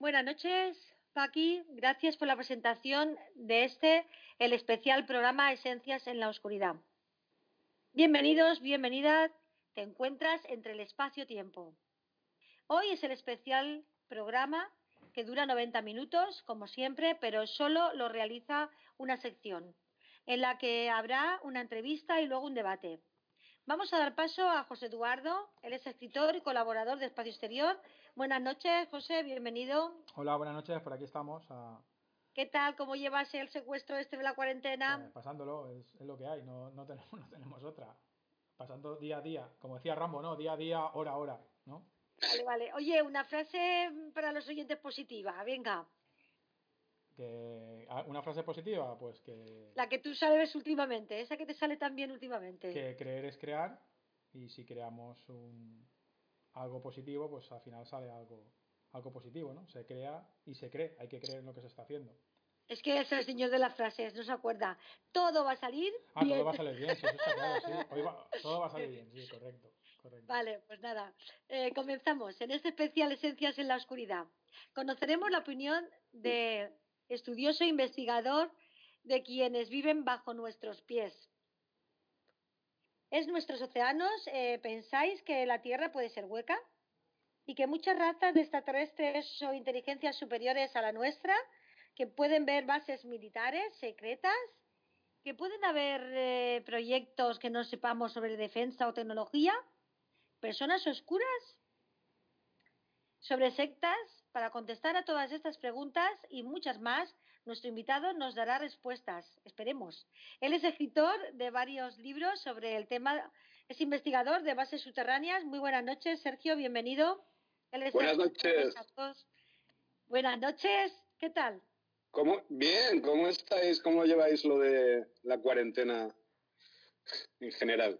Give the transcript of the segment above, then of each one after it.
Buenas noches, Paqui. Gracias por la presentación de este, el especial programa Esencias en la Oscuridad. Bienvenidos, bienvenidas. Te encuentras entre el espacio-tiempo. Hoy es el especial programa que dura 90 minutos, como siempre, pero solo lo realiza una sección, en la que habrá una entrevista y luego un debate. Vamos a dar paso a José Eduardo, él es escritor y colaborador de Espacio Exterior. Buenas noches, José, bienvenido. Hola, buenas noches, por aquí estamos. ¿Qué tal? ¿Cómo llevas el secuestro este de la cuarentena? Pues, pasándolo, es, lo que hay, no, no, tenemos, no tenemos otra. Pasando día a día, como decía Rambo, ¿no? Día a día, hora a hora, ¿no? Vale, vale. Oye, una frase para los oyentes positiva, venga. Que, ah, una frase positiva, pues que... La que tú sabes últimamente, esa que te sale tan bien últimamente. Que creer es crear y si creamos un, algo positivo, pues al final sale algo, algo positivo, ¿no? Se crea y se cree, hay que creer en lo que se está haciendo. Es que es el señor de las frases, no se acuerda. Todo va a salir ah, todo va a salir bien, sí, eso está claro, sí. todo va a salir bien, sí, correcto. correcto. Vale, pues nada. Eh, comenzamos. En este especial Esencias en la Oscuridad conoceremos la opinión de estudioso e investigador de quienes viven bajo nuestros pies. ¿Es nuestros océanos? Eh, ¿Pensáis que la Tierra puede ser hueca? ¿Y que muchas razas de extraterrestres o inteligencias superiores a la nuestra que pueden ver bases militares secretas, que pueden haber eh, proyectos que no sepamos sobre defensa o tecnología, personas oscuras, sobre sectas. Para contestar a todas estas preguntas y muchas más, nuestro invitado nos dará respuestas, esperemos. Él es escritor de varios libros sobre el tema, es investigador de bases subterráneas. Muy buenas noches, Sergio, bienvenido. buenas noches. Buenas noches, ¿qué tal? ¿Cómo? Bien, ¿cómo estáis? ¿Cómo lleváis lo de la cuarentena en general?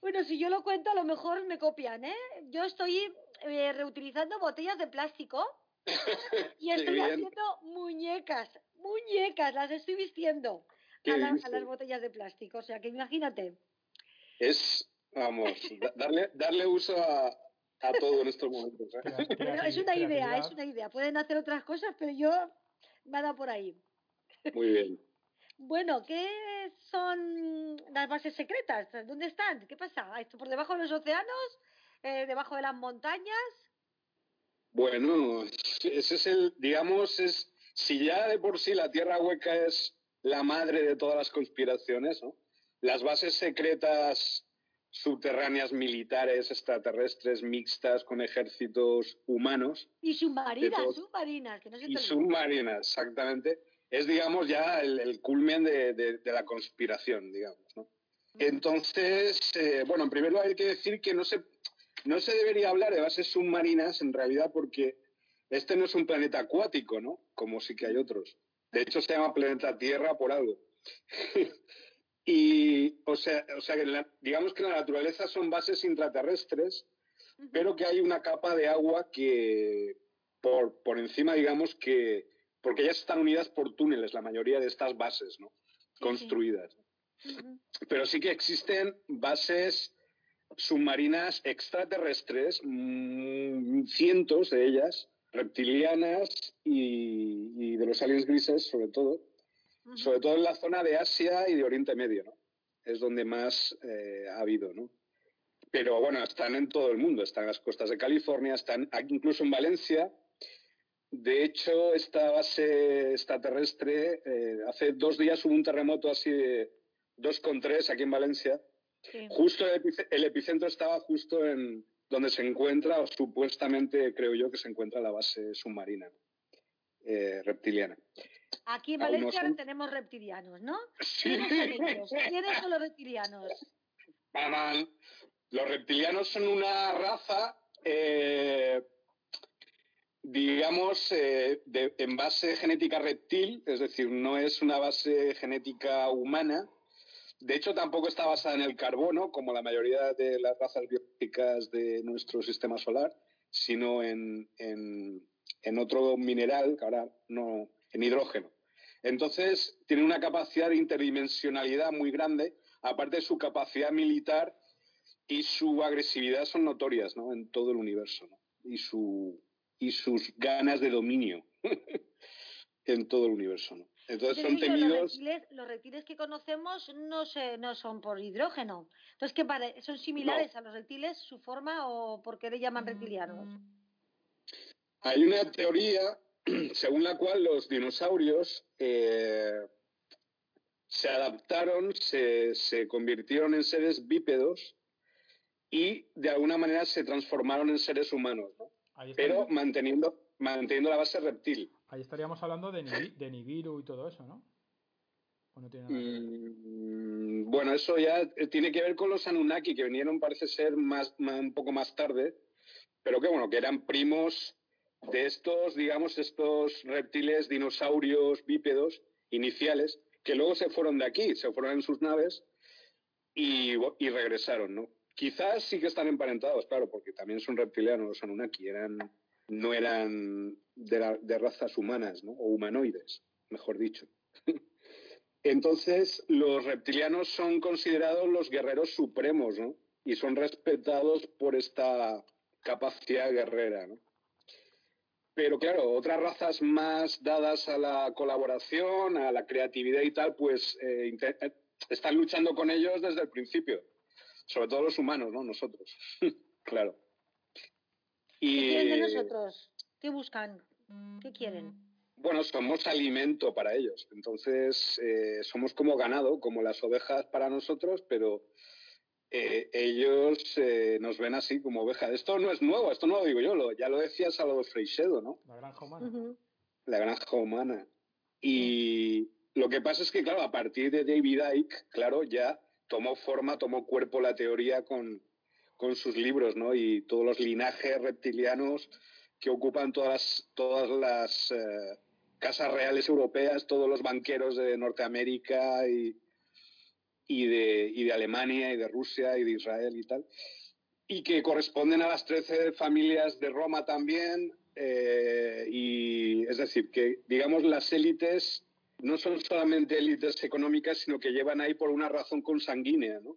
Bueno, si yo lo cuento, a lo mejor me copian, ¿eh? Yo estoy eh, reutilizando botellas de plástico y estoy haciendo muñecas, muñecas, las estoy vistiendo a, las botellas de plástico. O sea, que imagínate. Es, vamos, darle, darle uso a, a todo en estos momentos. ¿eh? es una idea, es una idea. Pueden hacer otras cosas, pero yo nada por ahí. Muy bien. Bueno, ¿qué son las bases secretas? ¿Dónde están? ¿Qué pasa? ¿Esto por debajo de los océanos? Eh, ¿Debajo de las montañas? Bueno, ese es el, digamos, es si ya de por sí la Tierra hueca es la madre de todas las conspiraciones, ¿no? Las bases secretas subterráneas militares extraterrestres mixtas con ejércitos humanos. Y submarinas, submarinas, que no se Y submarinas, exactamente. Es, digamos, ya el, culmen de, la conspiración, digamos, ¿no? Entonces, eh, bueno, en primer lugar hay que decir que no se, no se debería hablar de bases submarinas en realidad porque este no es un planeta acuático, ¿no? Como sí que hay otros. De hecho, se llama planeta Tierra por algo. Y, o sea, o sea que digamos que la naturaleza son bases intraterrestres, pero que hay una capa de agua que, por, por encima, digamos que, porque ellas están unidas por túneles, la mayoría de estas bases, ¿no? Construidas. Pero sí que existen bases submarinas extraterrestres, mm, cientos de ellas, reptilianas y, y, de los aliens grises sobre todo, sobre todo en la zona de Asia y de Oriente Medio, ¿no? Es donde más eh, ha habido, ¿no? Pero bueno, están en todo el mundo, están en las costas de California, están incluso en Valencia. De hecho, esta base extraterrestre, eh, hace dos días hubo un terremoto así de 2,3 aquí en Valencia. Justo el, epicentro estaba justo en donde se encuentra, o supuestamente creo yo que se encuentra la base submarina. Eh, reptiliana. Aquí en Valencia ahora tenemos reptilianos, ¿no? Sí. ¿Quiénes son los reptilianos? Los reptilianos son una raza, eh, digamos, eh, en base genética reptil, es decir, no es una base genética humana. De hecho, tampoco está basada en el carbono, como la mayoría de las razas biológicas de nuestro sistema solar, sino en en otro mineral, que ahora no, en hidrógeno. Entonces, tiene una capacidad de interdimensionalidad muy grande, aparte de su capacidad militar y su agresividad son notorias ¿no? en todo el universo. ¿no? Y su, y sus ganas de dominio en todo el universo. ¿no? Entonces son temidos. Los reptiles, que conocemos no, se, no son por hidrógeno. Entonces, ¿qué ¿son similares a los reptiles su forma o por qué le llaman reptilianos? Hay una teoría según la cual los dinosaurios eh, se adaptaron, se, se convirtieron en seres bípedos y de alguna manera se transformaron en seres humanos, ¿no? pero manteniendo, manteniendo la base reptil. Ahí estaríamos hablando de, de Nibiru y todo eso, ¿no? Mm, bueno, eso ya eh, tiene que ver con los Anunnaki, que vinieron, parece ser, más, un poco más tarde, pero que bueno, que eran primos de estos, digamos, estos reptiles, dinosaurios, bípedos iniciales, que luego se fueron de aquí, se fueron en sus naves y, y regresaron, ¿no? Quizás sí que están emparentados, claro, porque también son reptilianos los Anunnaki, eran, no eran de, razas humanas. O humanoides, mejor dicho. Entonces, los reptilianos son considerados los guerreros supremos, ¿no? Y son respetados por esta capacidad guerrera, ¿no? Pero claro, otras razas más dadas a la colaboración, a la creatividad y tal, pues eh, eh, están luchando con ellos desde el principio sobre todo los humanos, ¿no? Nosotros, claro. Y, ¿Qué quieren de nosotros? ¿Qué buscan? ¿Qué quieren? Bueno, somos alimento para ellos. Entonces, eh, somos como ganado, como las ovejas para nosotros, pero eh, ellos eh, nos ven así como ovejas. Esto no es nuevo, esto no lo digo yo, lo, ya lo decía Salvador Freixedo, ¿no? La granja humana. La granja humana. Y lo que pasa es que, claro, a partir de David Icke, claro, ya tomó forma, tomó cuerpo la teoría con, sus libros, ¿no? Y todos los linajes reptilianos que ocupan todas las, todas las eh, casas reales europeas, todos los banqueros de Norteamérica y, y, de, y de Alemania y de Rusia y de Israel y tal, y que corresponden a las 13 familias de Roma también, eh, y es decir, que digamos las élites no son solamente élites económicas, sino que llevan ahí por una razón consanguínea, ¿no?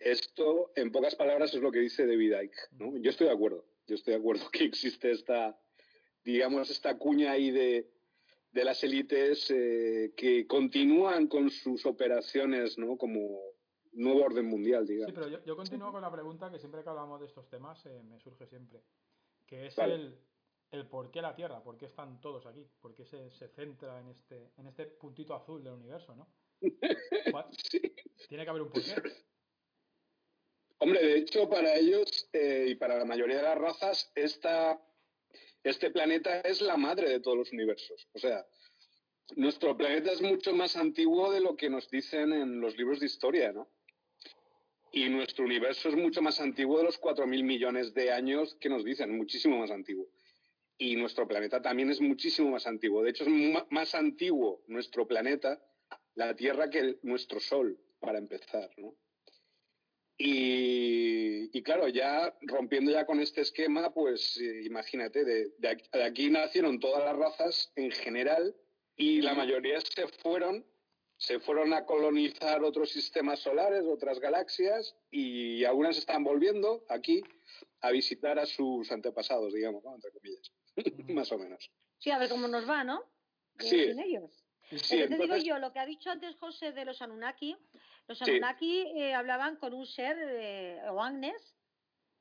Esto, en pocas palabras, es lo que dice David Icke, ¿no? Yo estoy de acuerdo, yo estoy de acuerdo que existe esta, digamos, esta cuña ahí de, de las élites eh, que continúan con sus operaciones, ¿no? Como nuevo orden mundial, digamos. Sí, pero yo, continúo con la pregunta que siempre que hablamos de estos temas eh, me surge siempre, que es el el por qué la Tierra, por qué están todos aquí, por qué se, centra en este, en este puntito azul del universo, ¿no? Tiene que haber un porqué. Hombre, de hecho, para ellos eh, y para la mayoría de las razas, este planeta es la madre de todos los universos. O sea, nuestro planeta es mucho más antiguo de lo que nos dicen en los libros de historia, ¿no? Y nuestro universo es mucho más antiguo de los 4.000 millones de años que nos dicen, muchísimo más antiguo y nuestro planeta también es muchísimo más antiguo. De hecho, es más antiguo nuestro planeta, la Tierra, que nuestro Sol, para empezar. ¿no? Y, claro, ya rompiendo ya con este esquema, pues eh, imagínate, de, aquí, nacieron todas las razas en general y la mayoría se fueron, se fueron a colonizar otros sistemas solares, otras galaxias y algunas están volviendo aquí a visitar a sus antepasados, digamos, entre comillas. más o menos. Sí, a ver cómo nos va, ¿no? Sí. Sin ellos. Sí, te digo yo, lo que ha dicho antes José de los Anunnaki, los Anunnaki eh, hablaban con un ser, eh, o Agnes,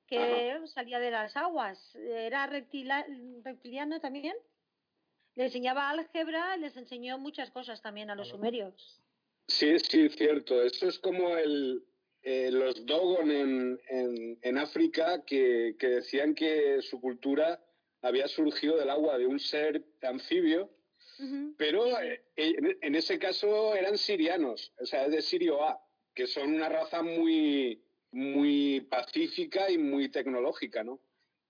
que salía de las aguas. Era reptiliano también. Le enseñaba álgebra, les enseñó muchas cosas también a los sumerios. Sí, sí, cierto. Eso es como el, eh, los Dogon en, en, África que, que, decían que su cultura había surgido del agua de un ser anfibio, pero eh, en, ese caso eran sirianos, o sea, de Sirio A, que son una raza muy, muy pacífica y muy tecnológica, ¿no?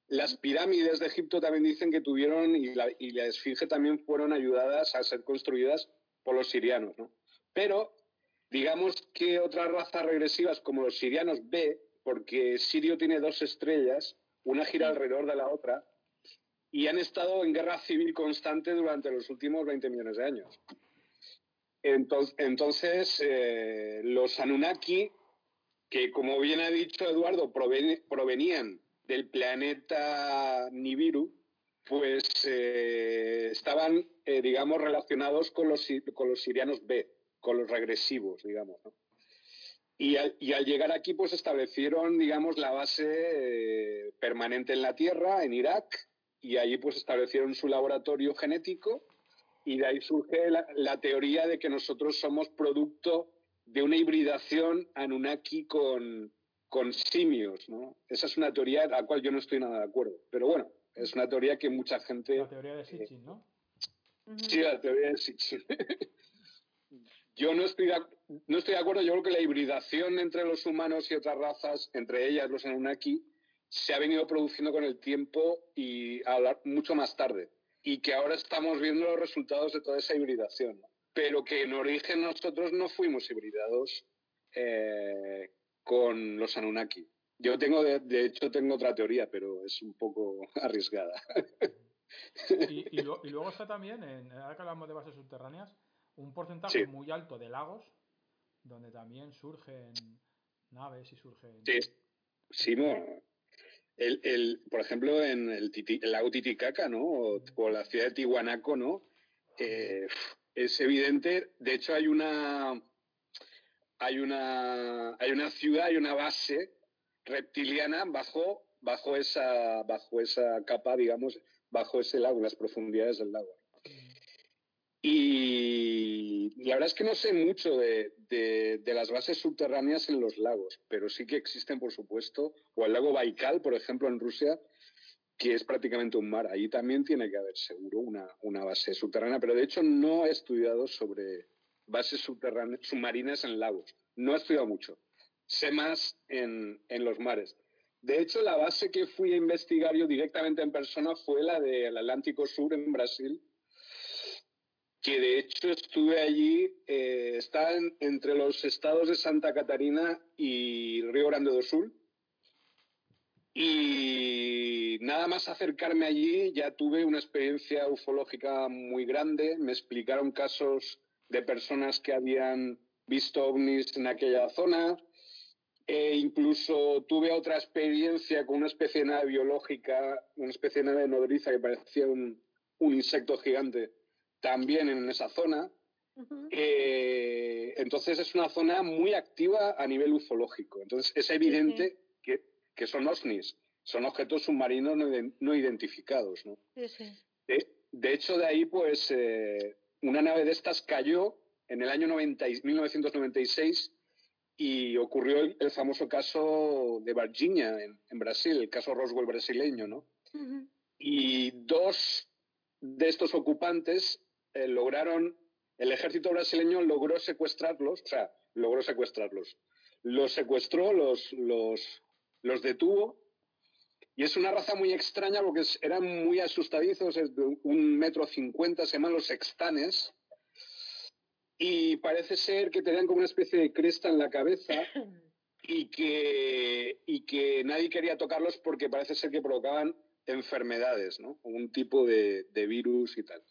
Las pirámides de Egipto también dicen que tuvieron, y la, y la esfinge también fueron ayudadas a ser construidas por los sirianos, ¿no? Pero digamos que otras razas regresivas como los sirianos B, porque Sirio tiene dos estrellas, una gira alrededor de la otra, y han estado en guerra civil constante durante los últimos 20 millones de años. Entonces, eh, los Anunnaki, que como bien ha dicho Eduardo, provenían del planeta Nibiru, pues eh, estaban, eh, digamos, relacionados con los, con los sirianos B, con los regresivos, digamos. Y, al, llegar aquí, pues establecieron, digamos, la base permanente en la Tierra, en Irak, y allí pues establecieron su laboratorio genético, y de ahí surge la, teoría de que nosotros somos producto de una hibridación Anunnaki con, con simios, ¿no? Esa es una teoría a la cual yo no estoy nada de acuerdo. Pero bueno, es una teoría que mucha gente... La teoría de Sitchin, ¿no? Sí, la teoría de Sitchin. yo no estoy, de, no estoy de acuerdo, yo creo que la hibridación entre los humanos y otras razas, entre ellas los Anunnaki, se ha venido produciendo con el tiempo y hablar mucho más tarde. Y que ahora estamos viendo los resultados de toda esa hibridación. Pero que en origen nosotros no fuimos hibridados eh, con los Anunnaki. Yo tengo, de, hecho, tengo otra teoría, pero es un poco arriesgada. Y, luego está también, en, ahora que hablamos de bases subterráneas, un porcentaje muy alto de lagos, donde también surgen naves y surgen... Sí, sí el, el, por ejemplo, en el, lago Titicaca, ¿no? O, la ciudad de Tihuanaco, ¿no? Eh, es evidente, de hecho hay una, hay una, hay una ciudad, hay una base reptiliana bajo, bajo, esa, bajo esa capa, digamos, bajo ese lago, las profundidades del lago. Y la verdad es que no sé mucho de, de, las bases subterráneas en los lagos, pero sí que existen, por supuesto, o el lago Baikal, por ejemplo, en Rusia, que es prácticamente un mar. Allí también tiene que haber seguro una, una base subterránea, pero de hecho no he estudiado sobre bases subterráneas, submarinas en lagos. No he estudiado mucho sé más en, los mares. De hecho, la base que fui a investigar yo directamente en persona fue la del Atlántico Sur en Brasil, que de hecho estuve allí, eh, está entre los estados de Santa Catarina y Río Grande do Sul. Y nada más acercarme allí ya tuve una experiencia ufológica muy grande. Me explicaron casos de personas que habían visto ovnis en aquella zona, e incluso tuve otra experiencia con una especie de nave biológica, una especie de nave nodriza que parecía un, insecto gigante, también en esa zona. Eh, entonces es una zona muy activa a nivel ufológico. Entonces es evidente Que, que, son OSNIs, son objetos submarinos no, identificados. ¿no? de, hecho, de ahí, pues, eh, una nave de estas cayó en el año 90, 1996 y ocurrió el, famoso caso de Virginia en, Brasil, el caso Roswell brasileño, ¿no? Y dos de estos ocupantes eh, lograron, el ejército brasileño logró secuestrarlos, o sea, logró secuestrarlos. Los secuestró, los, los, los detuvo y es una raza muy extraña porque eran muy asustadizos, es de un metro cincuenta, se llaman los sextanes, y parece ser que tenían como una especie de cresta en la cabeza y que, y que nadie quería tocarlos porque parece ser que provocaban enfermedades, ¿no? Un tipo de, virus y tal.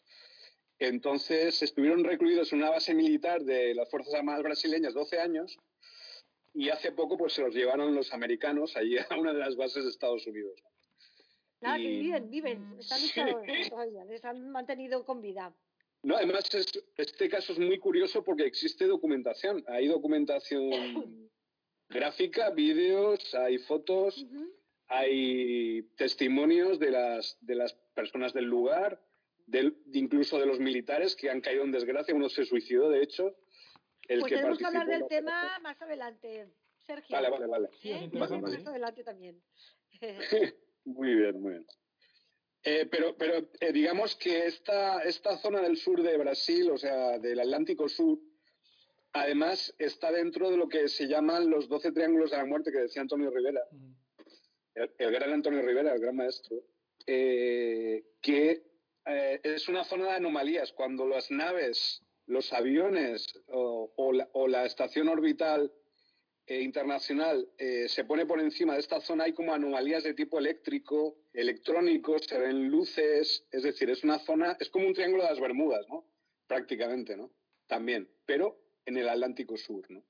Entonces estuvieron recluidos en una base militar de las Fuerzas Armadas brasileñas 12 años y hace poco pues se los llevaron los americanos allí a una de las bases de Estados Unidos. Nada, que viven, viven, están les han mantenido con vida. No, además este caso es muy curioso porque existe documentación. Hay documentación gráfica, vídeos, hay fotos, hay testimonios de las, de las personas del lugar, incluso de los militares que han caído en desgracia. Uno se suicidó, de hecho. El pues tenemos que hablar del tema más adelante, Sergio. Vale, vale, vale. ¿Eh? Más adelante también. muy bien, muy bien. Eh, pero pero eh, digamos que esta, esta zona del sur de Brasil, o sea, del Atlántico Sur, además está dentro de lo que se llaman los 12 triángulos de la muerte que decía Antonio Rivera, mm. el, gran Antonio Rivera, el gran maestro, eh, que es una zona de anomalías. Cuando las naves, los aviones o, la, o la estación orbital eh, internacional eh, se pone por encima de esta zona, hay como anomalías de tipo eléctrico, electrónico, se ven luces, es decir, es una zona, es como un triángulo de las Bermudas, ¿no? Prácticamente, ¿no? También, pero en el Atlántico Sur, ¿no?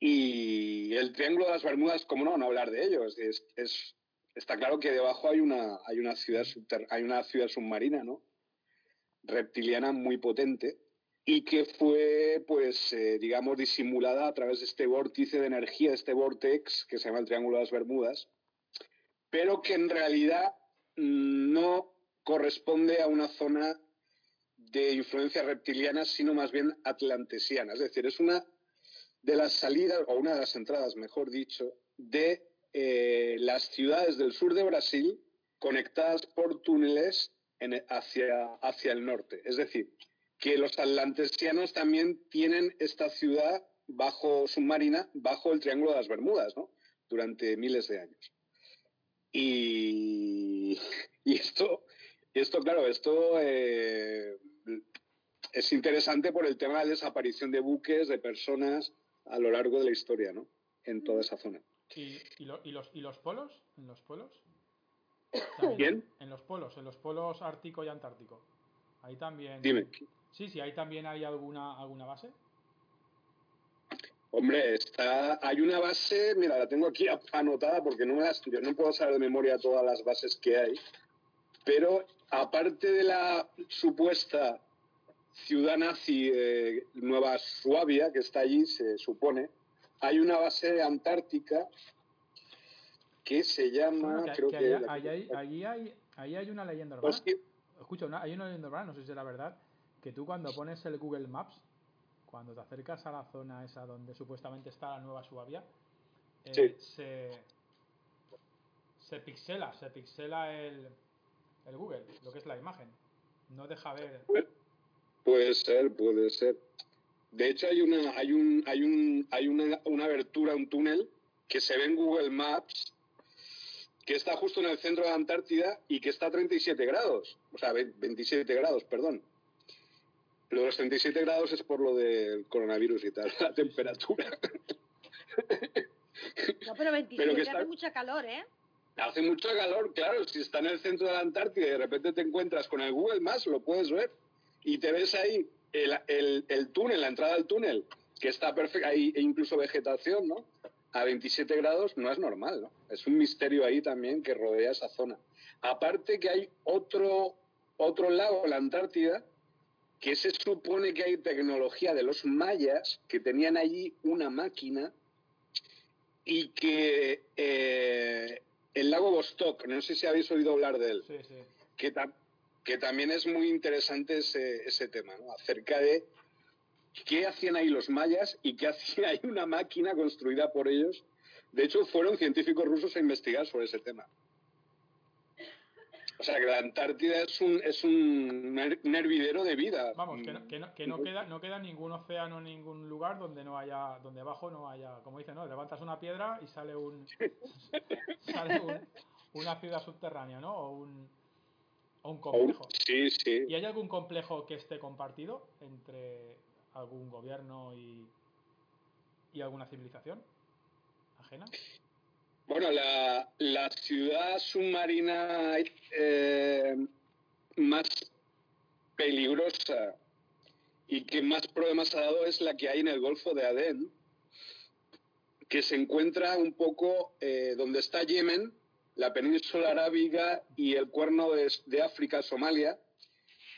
Y el Triángulo de las Bermudas, ¿cómo no? No hablar de ello. Es, está claro que debajo hay una, hay una ciudad hay una ciudad submarina, ¿no? Reptiliana muy potente y que fue, pues, eh, digamos, disimulada a través de este vórtice de energía, este vortex que se llama el Triángulo de las Bermudas, pero que en realidad no corresponde a una zona de influencia reptiliana, sino más bien atlantesiana. Es decir, es una de las salidas, o una de las entradas, mejor dicho, de eh, las ciudades del sur de Brasil conectadas por túneles hacia, hacia el norte. Es decir, que los atlantesianos también tienen esta ciudad bajo submarina, bajo el Triángulo de las Bermudas, ¿no? Durante miles de años. Y, esto, esto, claro, esto eh, es interesante por el tema de la desaparición de buques, de personas a lo largo de la historia, ¿no? En toda esa zona. ¿Y, los, ¿Y los polos? ¿En los polos? ¿Bien? En los polos, en los polos ártico y antártico. Ahí también. Dime. Sí, sí, ahí también hay alguna, alguna base. Hombre, está, hay una base, mira, la tengo aquí anotada porque no me la estudio, no puedo saber de memoria todas las bases que hay, pero aparte de la supuesta ciudad nazi de Nueva Suabia, que está allí, se supone, hay una base antártica que se llama, creo que... allí, hay, hay una leyenda urbana. Pues Escucha, hay una leyenda urbana, no sé si es la verdad, que tú cuando pones el Google Maps, cuando te acercas a la zona esa donde supuestamente está la nueva Suabia, eh, se, se pixela, se pixela el, el Google, lo que es la imagen. No deja ver. Puede ser, puede ser. De hecho, hay una, hay un, hay un, hay una, una abertura, un túnel que se ve en Google Maps que está justo en el centro de la Antártida y que está a 37 grados, o sea, 27 grados, perdón. Lo de los 37 grados es por lo del coronavirus y tal, la temperatura. No, pero 27 hace mucha calor, ¿eh? Hace mucho calor, claro. Si está en el centro de la Antártida y de repente te encuentras con el Google Maps, lo puedes ver. Y te ves ahí el, el, túnel, la entrada al túnel, que está perfecta, hay incluso vegetación, ¿no? A 27 grados no es normal, ¿no? Es un misterio ahí también que rodea esa zona. Aparte que hay otro, otro lago, la Antártida, que se supone que hay tecnología de los mayas que tenían allí una máquina y que eh, el lago Vostok, no sé si habéis oído hablar de él, Que, que, también es muy interesante ese, ese tema, ¿no? acerca de qué hacían ahí los mayas y qué hacía ahí una máquina construida por ellos. De hecho, fueron científicos rusos a investigar sobre ese tema. O sea, que la Antártida es un, es un hervidero de vida. Vamos, que, no, que, no, que no, queda, no queda ningún océano, ningún lugar donde no haya, donde abajo no haya, como dicen, ¿no? Levantas una piedra y sale un, sale una ciudad subterránea, ¿no? O un, o un complejo. Sí, sí. ¿Y hay algún complejo que esté compartido entre algún gobierno y, y alguna civilización ajena? Bueno, la, la ciudad submarina eh, más peligrosa y que más problemas ha dado es la que hay en el Golfo de Adén, que se encuentra un poco eh, donde está Yemen, la península arábiga y el cuerno de, África, Somalia,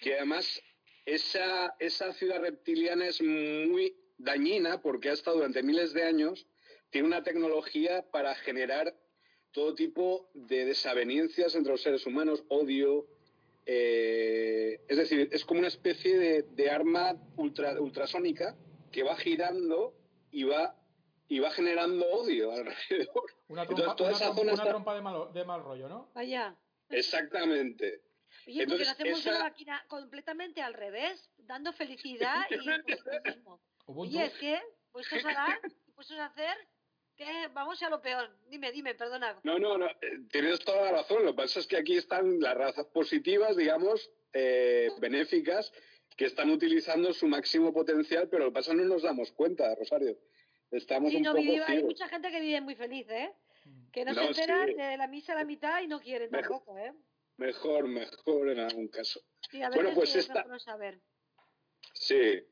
que además esa, esa ciudad reptiliana es muy dañina porque ha estado durante miles de años tiene una tecnología para generar todo tipo de desavenencias entre los seres humanos, odio. Eh, es decir, es como una especie de, arma ultra, ultrasónica que va girando y va y va generando odio alrededor. Una trompa, de, mal, rollo, ¿no? Vaya. Exactamente. Oye, Entonces, hacemos una máquina completamente al revés, dando felicidad y positivismo. Oye, es que puestos a dar, puestos a hacer ¿Qué? Vamos a lo peor. Dime, dime, perdona. No, no, no. Eh, tienes toda la razón. Lo que pasa es que aquí están las razas positivas, digamos, eh, benéficas, que están utilizando su máximo potencial, pero lo que pasa es que no nos damos cuenta, Rosario. Estamos un poco Hay mucha gente que vive muy feliz, ¿eh? Que no, se enteran de la misa a la mitad y no quieren tampoco, ¿eh? Mejor, mejor en algún caso. Sí, a bueno, pues esta... saber. Sí,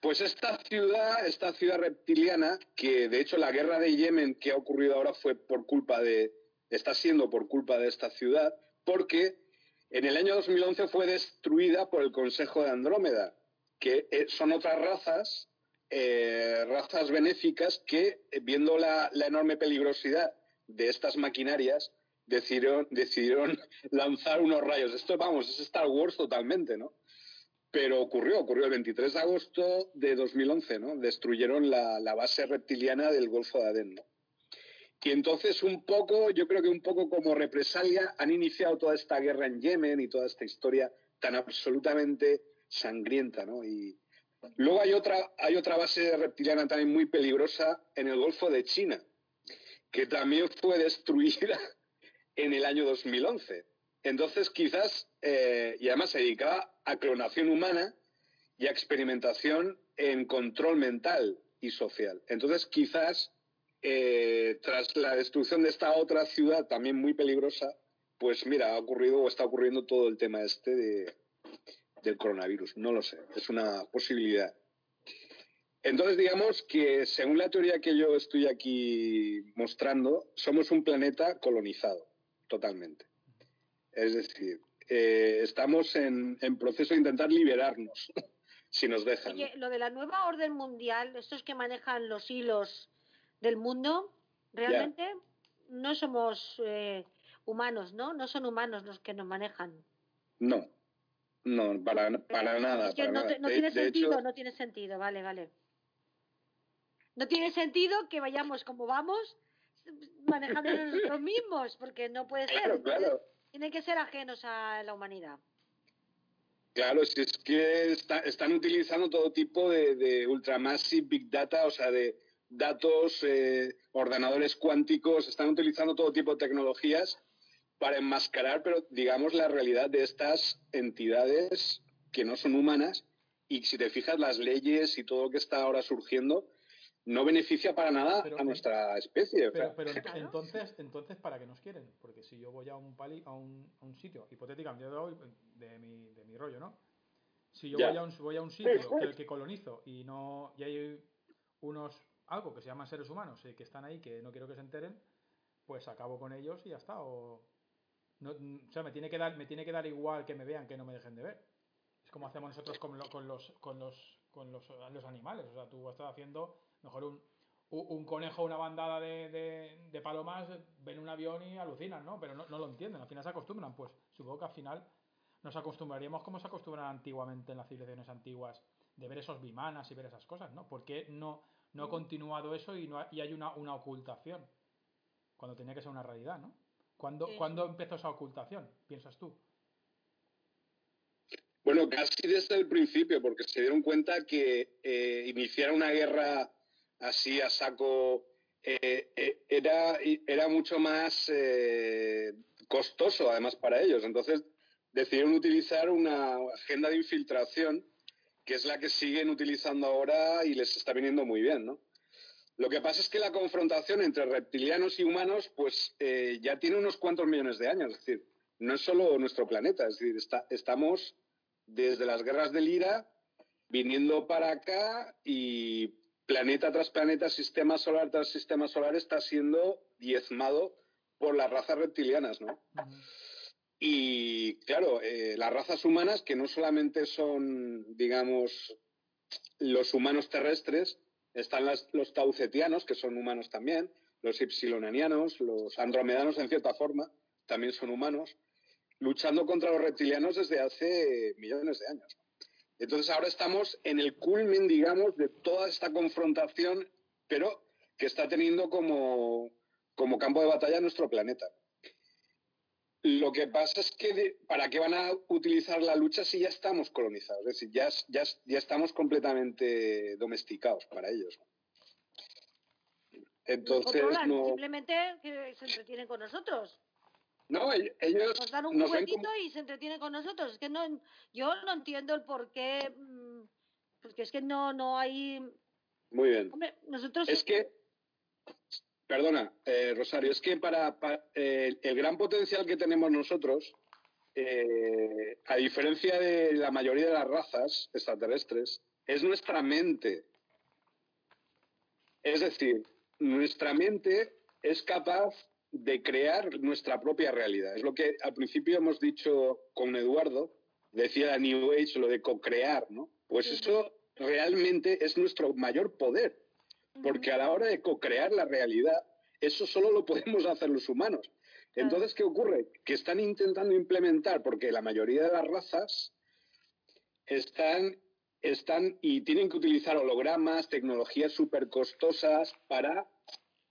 pues esta ciudad, esta ciudad reptiliana, que de hecho la guerra de Yemen que ha ocurrido ahora fue por culpa de, está siendo por culpa de esta ciudad, porque en el año 2011 fue destruida por el Consejo de Andrómeda, que eh, son otras razas, eh, razas benéficas que, eh, viendo la, enorme peligrosidad de estas maquinarias, decidieron, decidieron lanzar unos rayos. Esto, vamos, es Star Wars totalmente, ¿no? Pero ocurrió, ocurrió el 23 de agosto de 2011, ¿no? Destruyeron la, la base reptiliana del Golfo de Adén, ¿no? Y entonces un poco, yo creo que un poco como represalia han iniciado toda esta guerra en Yemen y toda esta historia tan absolutamente sangrienta, ¿no? Y luego hay otra, hay otra base reptiliana también muy peligrosa en el Golfo de China, que también fue destruida en el año 2011. Entonces quizás, eh, y además se dedicaba a clonación humana y a experimentación en control mental y social. Entonces quizás eh, tras la destrucción de esta otra ciudad también muy peligrosa, pues mira, ha ocurrido o está ocurriendo todo el tema este de, del coronavirus. No lo sé, es una posibilidad. Entonces, digamos que según la teoría que yo estoy aquí mostrando, somos un planeta colonizado, totalmente. Es decir, eh, estamos en, proceso de intentar liberarnos, si nos dejan. Oye, lo de la nueva orden mundial, estos que manejan los hilos del mundo, realmente no somos eh, humanos, ¿no? No son humanos los que nos manejan. No, no, para, para nada. no, tiene sentido, no tiene sentido, vale, vale. No tiene sentido que vayamos como vamos manejando nosotros mismos, porque no puede ser. Claro. Tienen que ser ajenos a la humanidad. Claro, si es que están utilizando todo tipo de, de ultramassive big data, o sea, de, datos, eh, ordenadores cuánticos, están utilizando todo tipo de tecnologías para enmascarar, pero digamos, la realidad de estas entidades que no son humanas. Y si te fijas, las leyes y todo lo que está ahora surgiendo no beneficia para nada a nuestra especie. Pero, entonces, entonces, ¿para qué nos quieren? Porque si yo voy a un, pali, a un, a un sitio, hipotéticamente de mi, de mi rollo, ¿no? Si yo voy a, un, voy a un sitio que, que colonizo y no y hay unos algo que se llaman seres humanos y que están ahí, que no quiero que se enteren, pues acabo con ellos y ya está. O, no, o sea, me tiene, que dar, me tiene que dar igual que me vean que no me dejen de ver. Es como hacemos nosotros con, con, los, con, los, con los, los, animales. O sea, tú estás haciendo mejor un, un conejo, una bandada de, de, palomas, ven un avión y alucinan, ¿no? Pero no, no, lo entienden, al final se acostumbran. Pues supongo que al final nos acostumbraríamos como se acostumbran antiguamente en las civilizaciones antiguas, de ver esos bimanas y ver esas cosas, ¿no? ¿Por qué no no ha continuado eso y, no y hay una, una, ocultación. Cuando tenía que ser una realidad, ¿no? ¿Cuándo, empezó esa ocultación, piensas tú? Bueno, casi desde el principio, porque se dieron cuenta que eh, iniciar una guerra así a saco eh, eh, era, era mucho más eh, costoso, además, para ellos. Entonces decidieron utilizar una agenda de infiltración que es la que siguen utilizando ahora y les está viniendo muy bien, ¿no? Lo que pasa es que la confrontación entre reptilianos y humanos, pues eh, ya tiene unos cuantos millones de años. Es decir, no es solo nuestro planeta, es decir, estamos desde las guerras del IRA viniendo para acá y planeta tras planeta, sistema solar tras sistema solar está siendo diezmado por las razas reptilianas, ¿no? Y claro, eh, las razas humanas, que no solamente son, digamos, los humanos terrestres, están los taucetianos, que son humanos también, los ypsilonanianos, los andromedanos en cierta forma, también son humanos, luchando contra los reptilianos desde hace millones de años. Entonces ahora estamos en el culmen, digamos, de toda esta confrontación, pero que está teniendo como, como campo de batalla nuestro planeta. Lo que pasa es que ¿para qué van a utilizar la lucha si ya estamos colonizados? Es decir, ya, ya, ya estamos completamente domesticados para ellos. Entonces, no... simplemente que se entretienen con nosotros. No, ellos nos dan un juguetito y se entretienen con nosotros. Es que no, yo no entiendo el por qué, mm, porque es que no, no hay. Muy bien. nosotros. Es que Perdona, eh, Rosario, es que para, eh, el gran potencial que tenemos nosotros, eh, a diferencia de la mayoría de las razas extraterrestres, es nuestra mente. Es decir, nuestra mente es capaz de crear nuestra propia realidad. Es lo que al principio hemos dicho con Eduardo, decía New Age, lo de co-crear, ¿no? Pues eso realmente es nuestro mayor poder, porque a la hora de co-crear la realidad, eso solo lo podemos hacer los humanos. Entonces, ¿qué ocurre? Que están intentando implementar, porque la mayoría de las razas están, están y tienen que utilizar hologramas, tecnologías súper costosas para,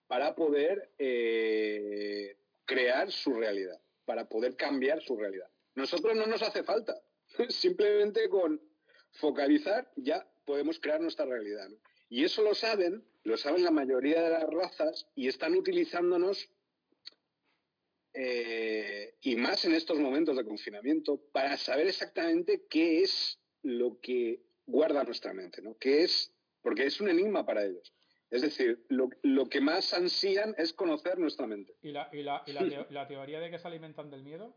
para poder eh, crear su realidad, para poder cambiar su realidad. Nosotros no nos hace falta. Simplemente con focalizar ya podemos crear nuestra realidad. Y eso lo saben, lo saben la mayoría de las razas y están utilizándonos eh, y más en estos momentos de confinamiento para saber exactamente qué es lo que guarda nuestra mente, ¿no? ¿Qué es? Porque es un enigma para ellos. Es decir, lo, que más ansían es conocer nuestra mente. ¿Y, la, la teoría de que se alimentan del miedo?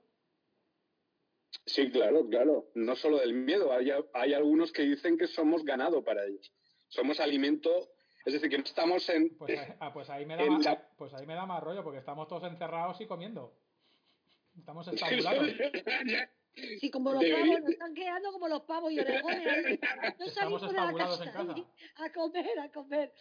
Sí, claro, claro. No solo del miedo. Hay, hay algunos que dicen que somos ganado para ellos. Somos alimento. Es decir, que no estamos en. Pues, ah, pues, ahí me da más, pues ahí me da más rollo, porque estamos todos encerrados y comiendo. Estamos estabulados. Sí, como los pavos, nos están quedando como los pavos y oregones. No Estamos estabulados en casa. A comer, a comer.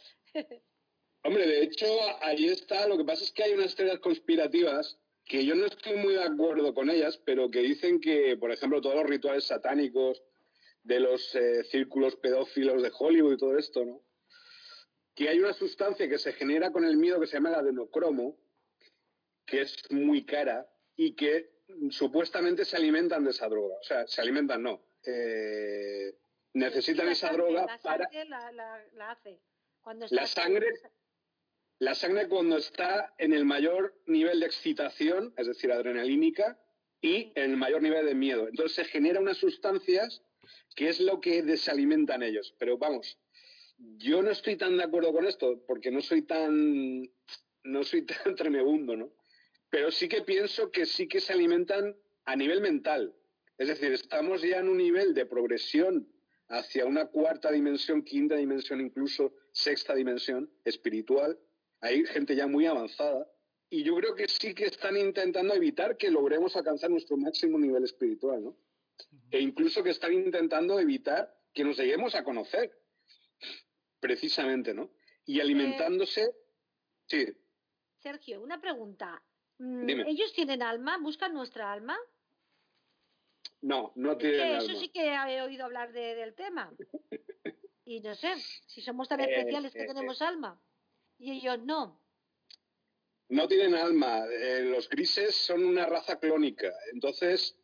Hombre, de hecho, ahí está. Lo que pasa es que hay unas teorías conspirativas que yo no estoy muy de acuerdo con ellas, pero que dicen que, por ejemplo, todos los rituales satánicos de los eh, círculos pedófilos de Hollywood y todo esto, ¿no? Que hay una sustancia que se genera con el miedo que se llama la adenocromo, que es muy cara y que supuestamente se alimentan de esa droga. O sea, se alimentan, no. Eh, necesitan esa droga la para. La, la, la hace. Cuando la sangre, la sangre cuando está en el mayor nivel de excitación, es decir, adrenalínica, y en el mayor nivel de miedo. Entonces se genera unas sustancias que es lo que desalimentan ellos. Pero vamos, yo no estoy tan de acuerdo con esto, porque no soy tan, no soy tan tremebundo, ¿no? Pero sí que pienso que sí que se alimentan a nivel mental. Es decir, estamos ya en un nivel de progresión hacia una cuarta dimensión, quinta dimensión, incluso sexta dimensión espiritual, hay gente ya muy avanzada y yo creo que sí que están intentando evitar que logremos alcanzar nuestro máximo nivel espiritual, ¿no? E incluso que están intentando evitar que nos lleguemos a conocer, precisamente, ¿no? Y alimentándose... sí. Sergio, una pregunta. Mm, ¿Ellos tienen alma? ¿Buscan nuestra alma? No, no tienen alma. Eso sí que he oído hablar del tema. Y no sé, si somos tan eh, especiales que eh, tenemos alma y ellos no. No tienen alma. Eh, los grises son una raza clónica. Entonces,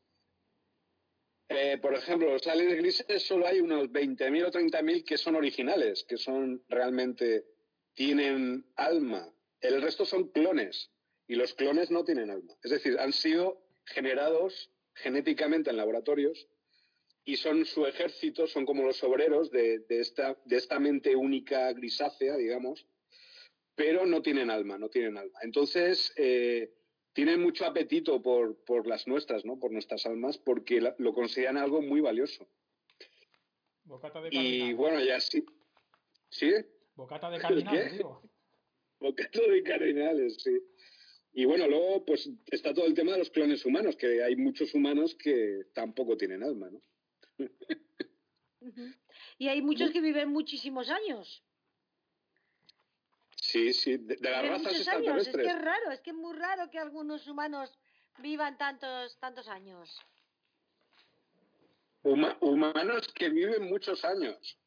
eh, por ejemplo, los aliens grises solo hay unos 20.000 o 30.000 que son originales, que son realmente tienen alma. El resto son clones y los clones no tienen alma. Es decir, han sido generados genéticamente en laboratorios y son su ejército, son como los obreros de, esta, de esta mente única grisácea, digamos, pero no tienen alma, no tienen alma. Entonces, eh, tienen mucho apetito por, por, las nuestras, ¿no? Por nuestras almas, porque lo consideran algo muy valioso. Bocata de y bueno, ya sí. ¿Sí? Bocata de cardinales, digo. Bocata de cardinales, sí. Y bueno, luego pues está todo el tema de los clones humanos, que hay muchos humanos que tampoco tienen alma, ¿no? Y hay muchos que viven muchísimos años. Sí, sí, de, las razas extraterrestres. Es que es raro, es que es muy raro que algunos humanos vivan tantos, tantos años. humanos que viven muchos años.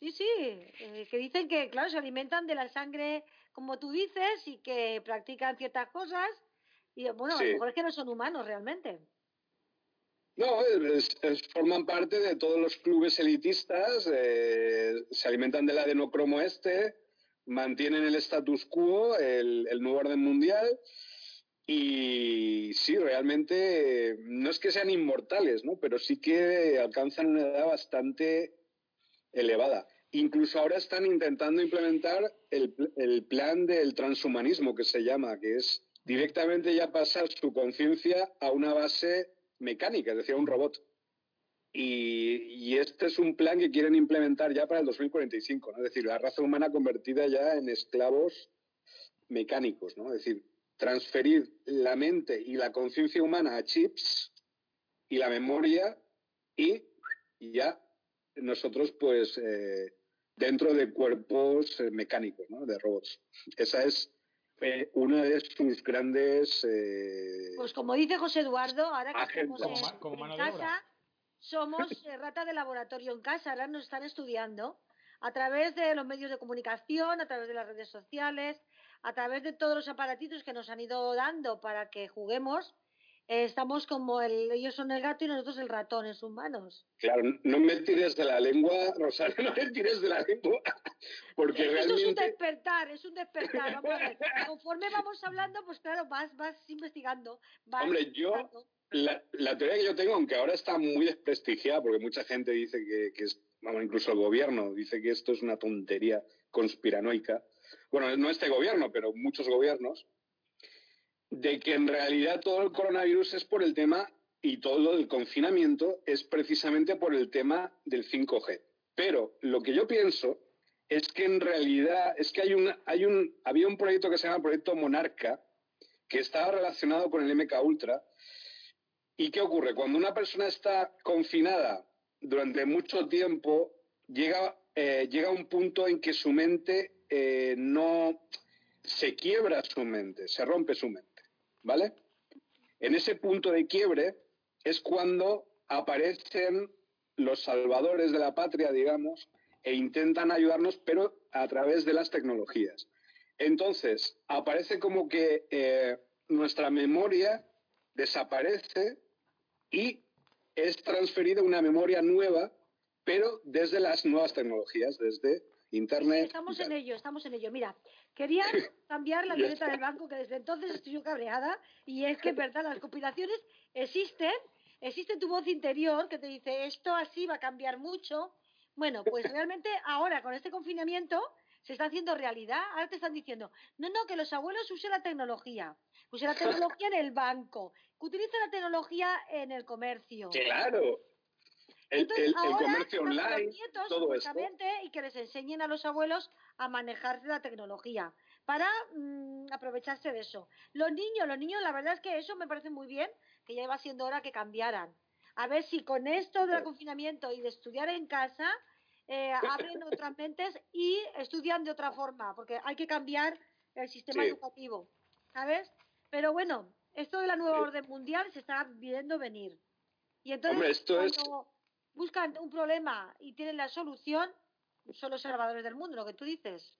Sí, sí, eh, que dicen que, claro, se alimentan de la sangre, como tú dices, y que practican ciertas cosas. Y bueno, a lo mejor es que no son humanos realmente. No, forman parte de todos los clubes elitistas, eh, se alimentan del adenocromo este, mantienen el status quo, el, nuevo orden mundial, y sí, realmente no es que sean inmortales, ¿no? Pero sí que alcanzan una edad bastante elevada. Incluso ahora están intentando implementar el, el plan del transhumanismo, que se llama, que es directamente ya pasar su conciencia a una base mecánica, es decir, a un robot. Y, este es un plan que quieren implementar ya para el 2045, ¿no? Es decir, la raza humana convertida ya en esclavos mecánicos, ¿no? Es decir, transferir la mente y la conciencia humana a chips y la memoria y ya nosotros pues eh, dentro de cuerpos eh, mecánicos, ¿no? de robots. Esa es eh, una de sus grandes... pues como dice José Eduardo, ahora que estamos en, casa, somos rata de laboratorio en casa, ahora nos están estudiando a través de los medios de comunicación, a través de las redes sociales, a través de todos los aparatitos que nos han ido dando para que juguemos, eh, estamos como el, ellos son el gato y nosotros el ratón en sus manos. Claro, no me tires de la lengua, Rosario, no me tires de la lengua, porque realmente... es un despertar, es un despertar, vamos a ver. Conforme vamos hablando, pues claro, vas, vas investigando. Hombre, yo, la, teoría que yo tengo, aunque ahora está muy desprestigiada, porque mucha gente dice que, que es, vamos, incluso el gobierno dice que esto es una tontería conspiranoica, bueno, no este gobierno, pero muchos gobiernos, de que en realidad todo el coronavirus es por el tema y todo el confinamiento es precisamente por el tema del 5G. Pero lo que yo pienso es que en realidad es que hay un, hay un, había un proyecto que se llama Proyecto Monarca que estaba relacionado con el MK Ultra. ¿Y qué ocurre? Cuando una persona está confinada durante mucho tiempo, llega, eh, llega un punto en que su mente eh, no se quiebra su mente, se rompe su mente. ¿Vale? En ese punto de quiebre es cuando aparecen los salvadores de la patria, digamos, e intentan ayudarnos, pero a través de las tecnologías. Entonces, aparece como que eh, nuestra memoria desaparece y es transferida una memoria nueva, pero desde las nuevas tecnologías, desde Internet. estamos en ello, estamos en ello. Mira, Quería cambiar la libreta del banco, que desde entonces estoy yo cabreada, y es que, verdad, las compilaciones existen, existe tu voz interior que te dice esto así va a cambiar mucho. Bueno, pues realmente ahora con este confinamiento se está haciendo realidad. Ahora te están diciendo, no, no, que los abuelos usen la tecnología, usen la tecnología en el banco, que utilicen la tecnología en el comercio. Claro. El, el, comercio online, todo esto. Y que les enseñen a los abuelos a manejar la tecnología para mm, aprovecharse de eso. Los niños, los niños, la verdad es que eso me parece muy bien, que ya iba siendo hora que cambiaran. A ver si con esto del confinamiento y de estudiar en casa eh, abren otras mentes y estudian de otra forma, porque hay que cambiar el sistema educativo, ¿sabes? Pero bueno, esto de la nueva orden mundial se está viendo venir. Y entonces, cuando, buscan un problema y tienen la solución, son los salvadores del mundo, lo que tú dices.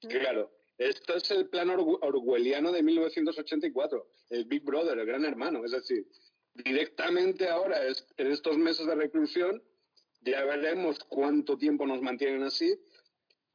Claro. Esto es el plan orwelliano de 1984, el Big Brother, el gran hermano. Es decir, directamente ahora, en estos meses de reclusión, ya veremos cuánto tiempo nos mantienen así.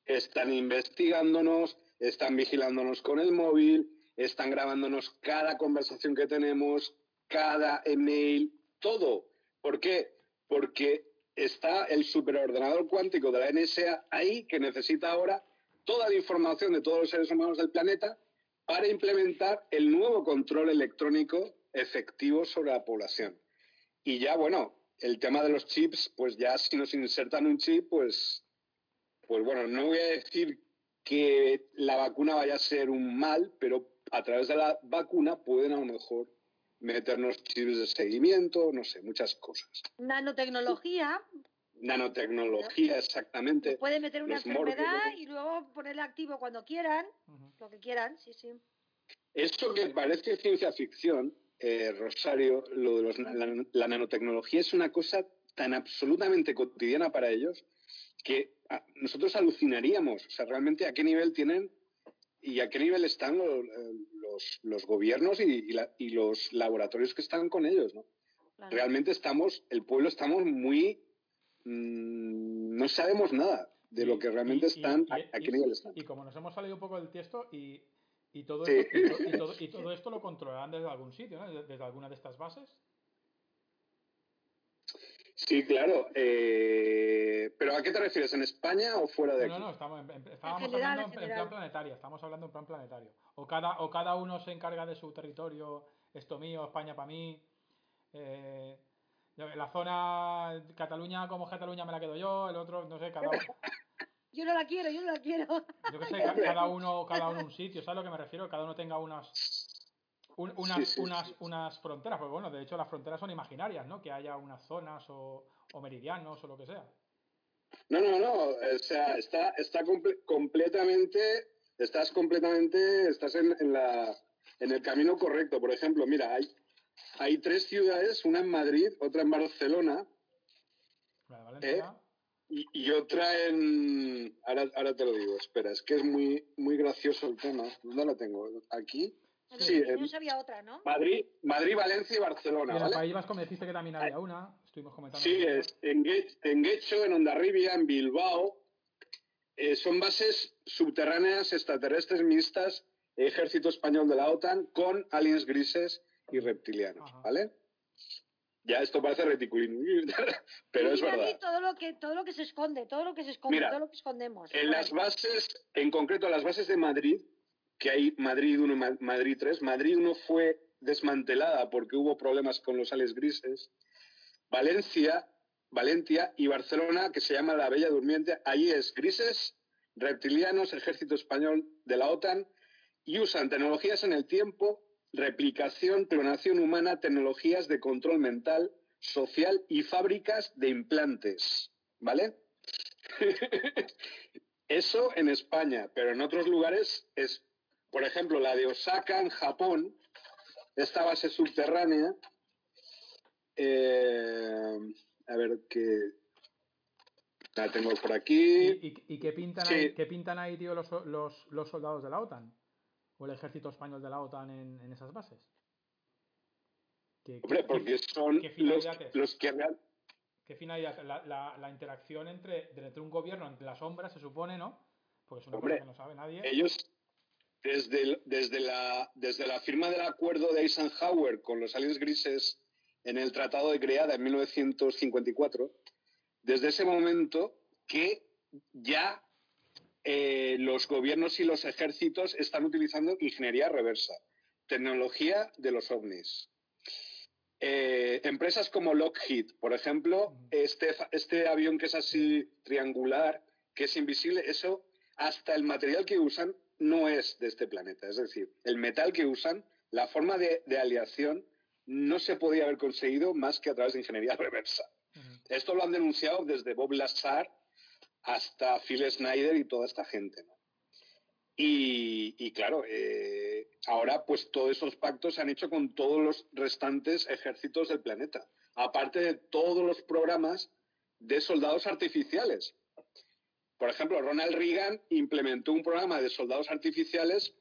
Están investigándonos, están vigilándonos con el móvil, están grabándonos cada conversación que tenemos, cada email, todo. ¿Por qué? Porque está el superordenador cuántico de la NSA ahí que necesita ahora toda la información de todos los seres humanos del planeta para implementar el nuevo control electrónico efectivo sobre la población. Y ya, bueno, el tema de los chips, pues ya si nos insertan un chip, pues, pues bueno, no voy a decir que la vacuna vaya a ser un mal, pero a través de la vacuna pueden a lo mejor meternos chips de seguimiento, no sé, muchas cosas. Nanotecnología. Nanotecnología, exactamente. Puede meter una enfermedad y luego ponerla activo cuando quieran, lo que quieran, sí, sí. Esto que parece ciencia ficción, eh, Rosario, lo de los, la, nanotecnología es una cosa tan absolutamente cotidiana para ellos que ah, nosotros alucinaríamos, o sea, realmente a qué nivel tienen y a qué nivel están los, los, gobiernos y, y, los laboratorios que están con ellos, ¿no? Realmente estamos, el pueblo estamos muy... Mm, no sabemos nada de lo que realmente están, a, qué nivel están. Y como nos hemos salido un poco del texto y, y todo, esto, y, todo, y todo esto lo controlarán desde algún sitio, ¿no? desde alguna de estas bases. Sí, claro. Eh, ¿Pero a qué te refieres? ¿En España o fuera de aquí? No, no, estamos, estábamos hablando en, plan planetario. Estamos hablando en plan planetario. O cada, o cada uno se encarga de su territorio. Esto mío, España para mí. Eh, la zona Cataluña como Cataluña me la quedo yo. El otro, no sé, cada uno. Yo no la quiero, yo no la quiero. Yo qué sé, cada uno, cada uno un sitio, ¿sabes a lo que me refiero? Cada uno tenga unas, unas, unas, unas fronteras, pues bueno, de hecho las fronteras son imaginarias, ¿no? Que haya unas zonas o, meridianos o lo que sea. No, no, no, o sea, está, está completamente, estás completamente, estás en, en, la, en el camino correcto. Por ejemplo, mira, hay, hay tres ciudades, una en Madrid, otra en Barcelona. ¿eh? y, otra en... Ahora, ahora te lo digo, espera, es que es muy, muy gracioso el tema. ¿Dónde la tengo? ¿Aquí? Sí, no sabía otra, ¿no? Madrid, Madrid, Valencia y Barcelona. Y en País Vasco me dijiste que también había una, estuvimos comentando. Sí, es en, en Guecho, en Ondarribia, en Bilbao. Eh, son bases subterráneas extraterrestres mixtas, ejército español de la OTAN, con aliens grises y reptilianos, ¿vale? Ya esto parece reticulino, pero es verdad. Todo lo que todo lo que se esconde, todo lo que se esconde, todo lo que escondemos. En las bases, en concreto las bases de Madrid, que hay Madrid 1 Madrid 3. Madrid 1 fue desmantelada porque hubo problemas con los sales grises. Valencia, Valencia y Barcelona, que se llama la Bella Durmiente, allí es grises, reptilianos, ejército español de la OTAN, y usan tecnologías en el tiempo, replicación, clonación humana, tecnologías de control mental, social y fábricas de implantes. ¿Vale? Eso en España, pero en otros lugares es por ejemplo, la de Osaka en Japón, esta base subterránea, eh, a ver qué... La tengo por aquí. ¿Y, qué, pintan ahí, qué pintan ahí, tío, los, soldados de la OTAN? ¿O el ejército español de la OTAN en, esas bases? Hombre, porque son los, que ¿Qué finalidad? La, la, interacción entre, entre un gobierno, entre las sombras, se supone, ¿no? Porque es una cosa que no sabe nadie. Ellos, desde, la firma del acuerdo de Eisenhower con los aliens grises en el Tratado de Creada en 1954, desde ese momento que ya eh, los gobiernos y los ejércitos están utilizando ingeniería reversa, tecnología de los ovnis. Eh, empresas como Lockheed, por ejemplo, este, este avión que es así triangular, que es invisible, eso, hasta el material que usan no es de este planeta. Es decir, el metal que usan, la forma de, aleación, no se podía haber conseguido más que a través de ingeniería reversa. Esto lo han denunciado desde Bob Lazar hasta Phil Snyder y toda esta gente. Y, claro, eh, ahora pues todos esos pactos se han hecho con todos los restantes ejércitos del planeta, aparte de todos los programas de soldados artificiales. Por ejemplo, Ronald Reagan implementó un programa de soldados artificiales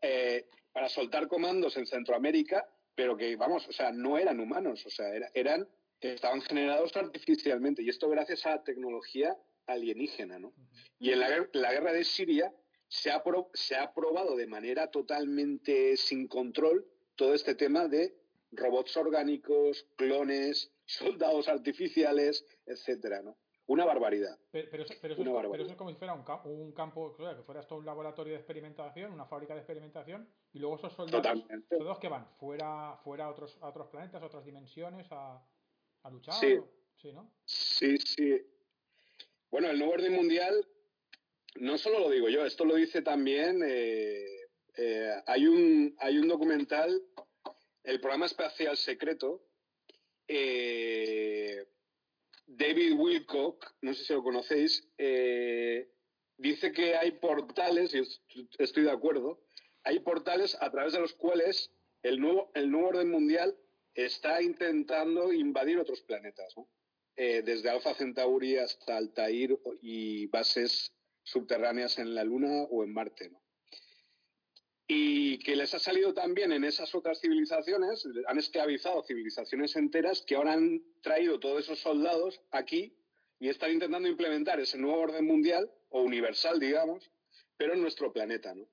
eh, para soltar comandos en Centroamérica, pero que, vamos, o sea, no eran humanos, o sea, eran, estaban generados artificialmente. Y esto gracias a la tecnología alienígena, ¿no? Y en la, guerra de Siria se ha, se ha probado de manera totalmente sin control todo este tema de robots orgánicos, clones, soldados artificiales, etcétera, ¿no? Una barbaridad. Pero, eso, es, como si fuera un, un campo, que fuera esto un laboratorio de experimentación, una fábrica de experimentación, y luego esos soldados, que van fuera, fuera a, otros, a otros planetas, a otras dimensiones, a, luchar. Sí. sí, ¿no? Sí, sí. Bueno, el nuevo orden mundial, no solo lo digo yo, esto lo dice también, eh, eh, hay, un, hay un documental, el programa espacial secreto, eh, David Wilcock, no sé si lo conocéis, eh, dice que hay portales, y estoy de acuerdo, hay portales a través de los cuales el nuevo, orden mundial está intentando invadir otros planetas, eh, desde Alpha Centauri hasta Altair y bases subterráneas en la Luna o en Marte. ¿no? Y que les ha salido también en esas otras civilizaciones, han esclavizado civilizaciones enteras que ahora han traído todos esos soldados aquí y están intentando implementar ese nuevo orden mundial o universal, digamos, pero en nuestro planeta, ¿no?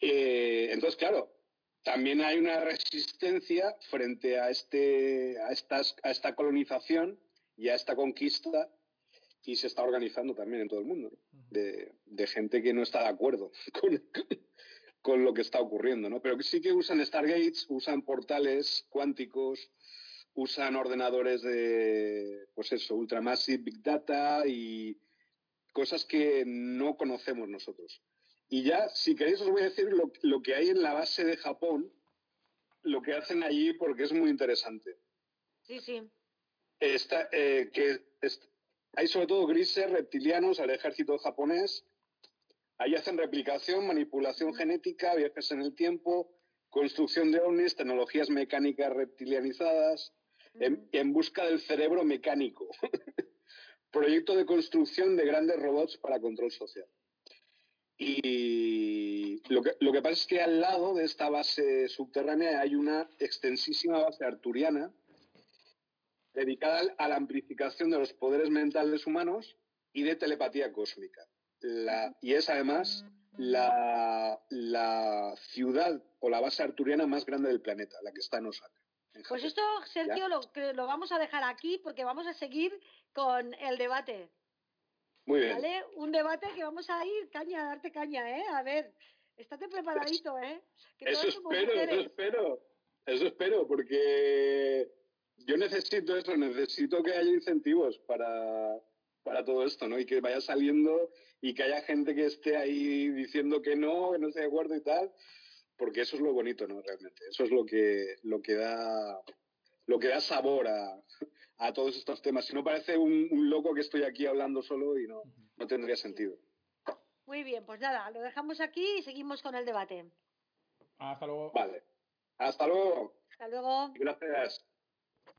Eh, entonces, claro, también hay una resistencia frente a, este, a, estas, a esta colonización y a esta conquista y se está organizando también en todo el mundo, de, gente que no está de acuerdo con, lo que está ocurriendo, ¿no? Pero que sí que usan Stargates, usan portales cuánticos, usan ordenadores de, pues eso, Ultramassive Big Data y cosas que no conocemos nosotros. Y ya, si queréis, os voy a decir lo, que hay en la base de Japón, lo que hacen allí, porque es muy interesante. Sí, sí. Está, eh, que hay sobre todo grises reptilianos al ejército japonés. Ahí hacen replicación, manipulación genética, viajes en el tiempo, construcción de ovnis, tecnologías mecánicas reptilianizadas, en, busca del cerebro mecánico. Proyecto de construcción de grandes robots para control social. Y lo que, lo que pasa es que al lado de esta base subterránea hay una extensísima base arturiana dedicada a la amplificación de los poderes mentales humanos y de telepatía cósmica. y es además la, la, ciudad o la base arturiana más grande del planeta, la que está en Osaka. pues esto, Sergio, lo, lo vamos a dejar aquí porque vamos a seguir con el debate. Muy bien. ¿Vale? Un debate que vamos a ir caña, a darte caña, ¿eh? A ver, estate preparadito, ¿eh? eso espero, eso espero. Eso espero, porque yo necesito eso, necesito que haya incentivos para, para todo esto, ¿no? Y que vaya saliendo y que haya gente que esté ahí diciendo que no, que no esté de acuerdo y tal, porque eso es lo bonito, ¿no? Realmente, eso es lo que, lo que da, lo que da sabor a, a todos estos temas. Si no parece un, un, loco que estoy aquí hablando solo y no, no tendría sentido. Muy bien, pues nada, lo dejamos aquí y seguimos con el debate. Hasta luego. Vale. Hasta luego. Hasta luego. Gracias.